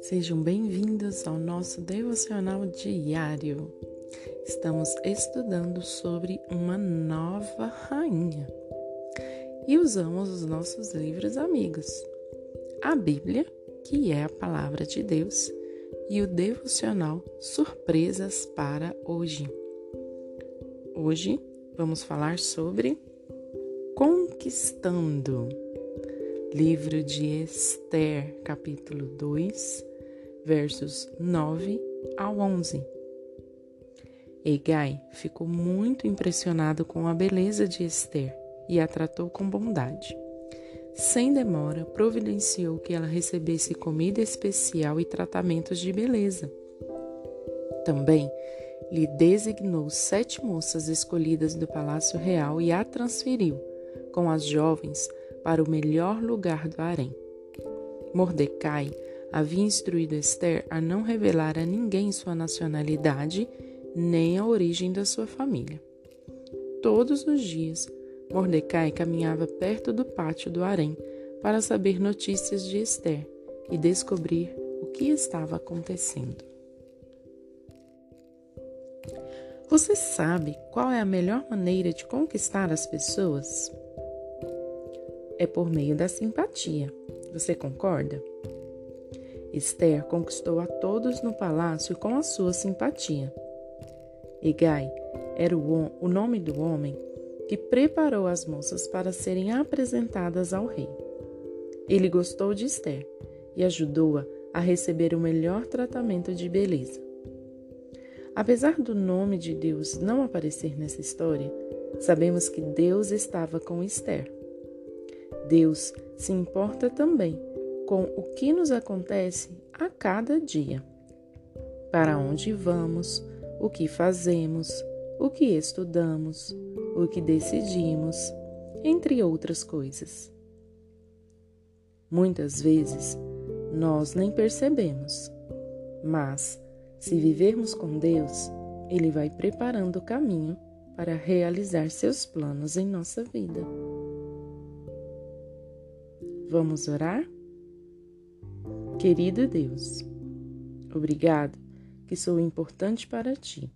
Sejam bem-vindos ao nosso devocional diário. Estamos estudando sobre uma nova rainha e usamos os nossos livros amigos, a Bíblia, que é a palavra de Deus, e o devocional Surpresas para hoje. Hoje vamos falar sobre Conquistando. Livro de Esther, capítulo 2, versos 9 ao 11. Egai ficou muito impressionado com a beleza de Esther e a tratou com bondade. Sem demora, providenciou que ela recebesse comida especial e tratamentos de beleza. Também lhe designou sete moças escolhidas do palácio real e a transferiu, com as jovens, para o melhor lugar do harém. Mordecai havia instruído Esther a não revelar a ninguém sua nacionalidade nem a origem da sua família. Todos os dias, Mordecai caminhava perto do pátio do harém para saber notícias de Esther e descobrir o que estava acontecendo. Você sabe qual é a melhor maneira de conquistar as pessoas? É por meio da simpatia. Você concorda? Esther conquistou a todos no palácio com a sua simpatia. Egai era o, o nome do homem que preparou as moças para serem apresentadas ao rei. Ele gostou de Esther e ajudou-a a receber o melhor tratamento de beleza. Apesar do nome de Deus não aparecer nessa história, sabemos que Deus estava com Esther. Deus se importa também com o que nos acontece a cada dia. Para onde vamos, o que fazemos, o que estudamos, o que decidimos, entre outras coisas. Muitas vezes nós nem percebemos, mas se vivermos com Deus, Ele vai preparando o caminho para realizar seus planos em nossa vida. Vamos orar? Querido Deus, obrigado que sou importante para ti.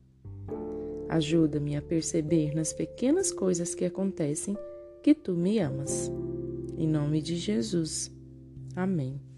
Ajuda-me a perceber nas pequenas coisas que acontecem que tu me amas. Em nome de Jesus. Amém.